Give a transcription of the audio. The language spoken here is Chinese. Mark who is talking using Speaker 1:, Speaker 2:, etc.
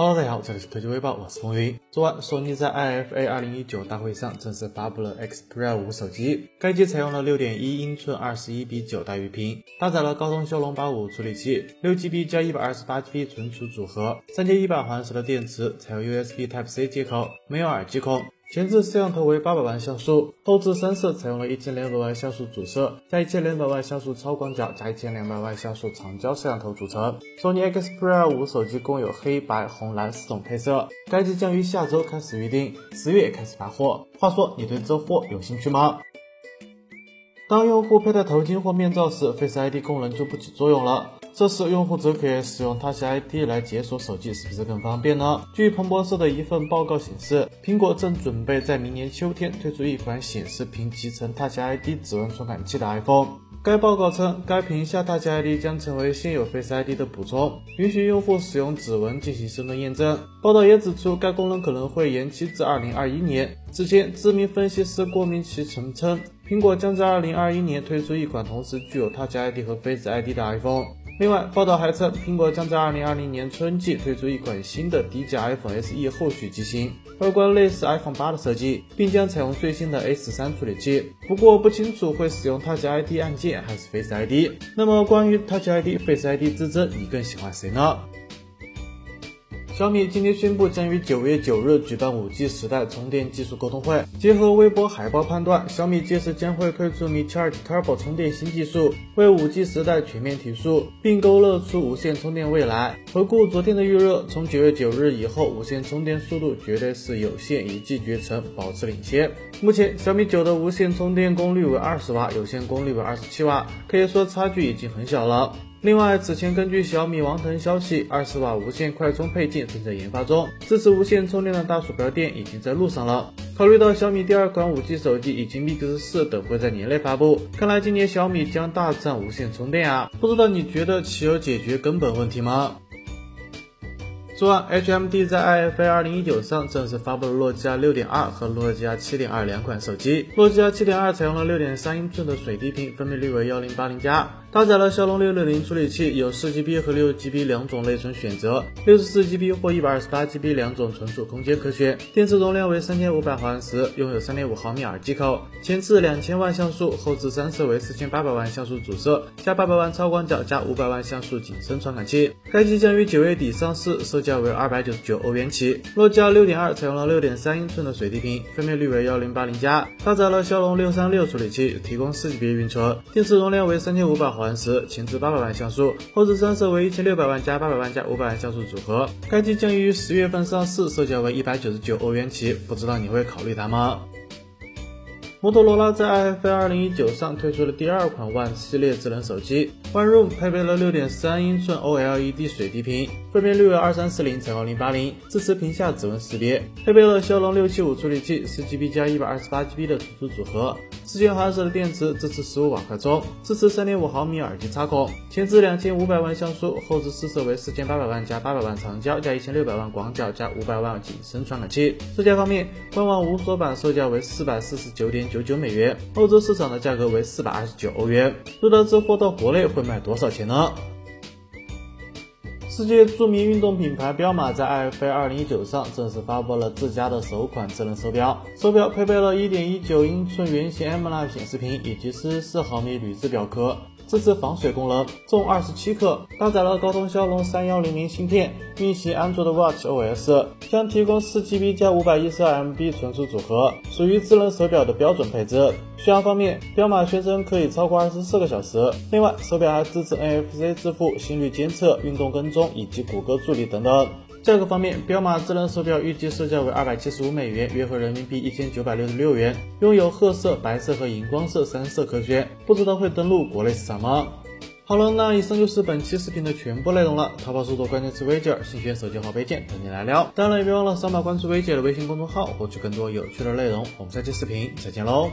Speaker 1: Hello，大家好，这里是科技微报，我是风云。昨晚，索尼在 IFA 2019大会上正式发布了 Xperia 5手机，该机采用了6.1英寸21比9大鱼屏，搭载了高通骁龙八五处理器，6GB 加 128GB 存储组合，三千一百毫安时的电池，采用 USB Type C 接口，没有耳机孔。前置摄像头为八百万像素，后置三摄采用了一千两百万像素主摄加一千两百万像素超广角加一千两百万像素长焦摄像头组成。索尼 Xperia 5手机共有黑白红蓝四种配色，该机将于下周开始预定，十月开始发货。话说，你对这货有兴趣吗？当用户佩戴头巾或面罩时，Face ID 功能就不起作用了。这时，用户则可以使用 Touch ID 来解锁手机，是不是更方便呢？据彭博社的一份报告显示，苹果正准备在明年秋天推出一款显示屏集成 Touch ID 指纹传感器的 iPhone。该报告称，该屏下 Touch ID 将成为现有 Face ID 的补充，允许用户使用指纹进行身份验证。报道也指出，该功能可能会延期至2021年。此前，知名分析师郭明奇曾称。苹果将在二零二一年推出一款同时具有 Touch ID 和 Face ID 的 iPhone。另外，报道还称，苹果将在二零二零年春季推出一款新的低价 iPhone SE 后续机型，外观类似 iPhone 八的设计，并将采用最新的 A 十三处理器。不过，不清楚会使用 Touch ID 按键还是 Face ID。那么，关于 Touch ID、Face ID 之争，你更喜欢谁呢？小米今天宣布，将于九月九日举办五 G 时代充电技术沟通会。结合微博海报判断，小米届时将会推出米七二 Turbo 充电新技术，为五 G 时代全面提速，并勾勒出无线充电未来。回顾昨天的预热，从九月九日以后，无线充电速度绝对是有线一骑绝尘，保持领先。目前，小米九的无线充电功率为二十瓦，有线功率为二十七瓦，可以说差距已经很小了。另外，此前根据小米王腾消息，二十瓦无线快充配件正在研发中，支持无线充电的大鼠标垫已经在路上了。考虑到小米第二款五 G 手机以及 Mix 四等会在年内发布，看来今年小米将大战无线充电啊！不知道你觉得其有解决根本问题吗？昨晚，HMD 在 IFA 2019上正式发布了诺基亚6.2和诺基亚7.2两款手机。诺基亚7.2采用了6.3英寸的水滴屏，分辨率为1080加。搭载了骁龙六六零处理器，有四 GB 和六 GB 两种内存选择，六十四 GB 或一百二十八 GB 两种存储空间可选。电池容量为三千五百毫安时，拥有三点五毫米耳机口。前置两千万像素，后置三摄为四千八百万像素主摄加八百万超广角加五百万像素景深传感器。该机将于九月底上市，售价为二百九十九欧元起。诺基亚六点二采用了六点三英寸的水滴屏，分辨率为幺零八零加，搭载了骁龙六三六处理器，提供四 GB 运存，电池容量为三千五百。毫安时，前置八百万像素，后置三摄为一千六百万加八百万加五百万像素组合。该机将于十月份上市，售价为一百九十九欧元起，不知道你会考虑它吗？摩托罗拉在 IFA 2019上推出了第二款 One 系列智能手机，One Room 配备了6.3英寸 OLED 水滴屏，分辨率为2340乘2080，支持屏下指纹识别，配备了骁龙675处理器，4GB 加 128GB 的存储组合，四千毫安时的电池，支持15瓦快充，支持3.5毫米耳机插孔，前置2500万像素，后置四摄为4800万加800万长焦加1600万广角加500万景深传感器。售价方面，官网无锁版售价为449点。九九美元，欧洲市场的价格为四百二十九欧元。不知道这货到国内会卖多少钱呢？世界著名运动品牌彪马在 IFA 2019上正式发布了自家的首款智能手表，手表配备了1.19英寸圆形 AMOLED 显示屏以及44毫米铝制表壳。支持防水功能，重二十七克，搭载了高通骁龙三幺零零芯片，运行安卓的 Watch OS，将提供四 GB 加五百一十二 MB 存储组合，属于智能手表的标准配置。续航方面，彪马宣称可以超过二十四个小时。另外，手表还支持 NFC 支付、心率监测、运动跟踪以及谷歌助理等等。价格方面，彪马智能手表预计售价为二百七十五美元，约合人民币一千九百六十六元，拥有褐色、白色和荧光色三色可选，不知道会登陆国内市场吗？好了，那以上就是本期视频的全部内容了。淘宝搜索关键词“微姐”，新选手机号配件等你来撩。当然也别忘了扫码关注微姐的微信公众号，获取更多有趣的内容。我们下期视频再见喽！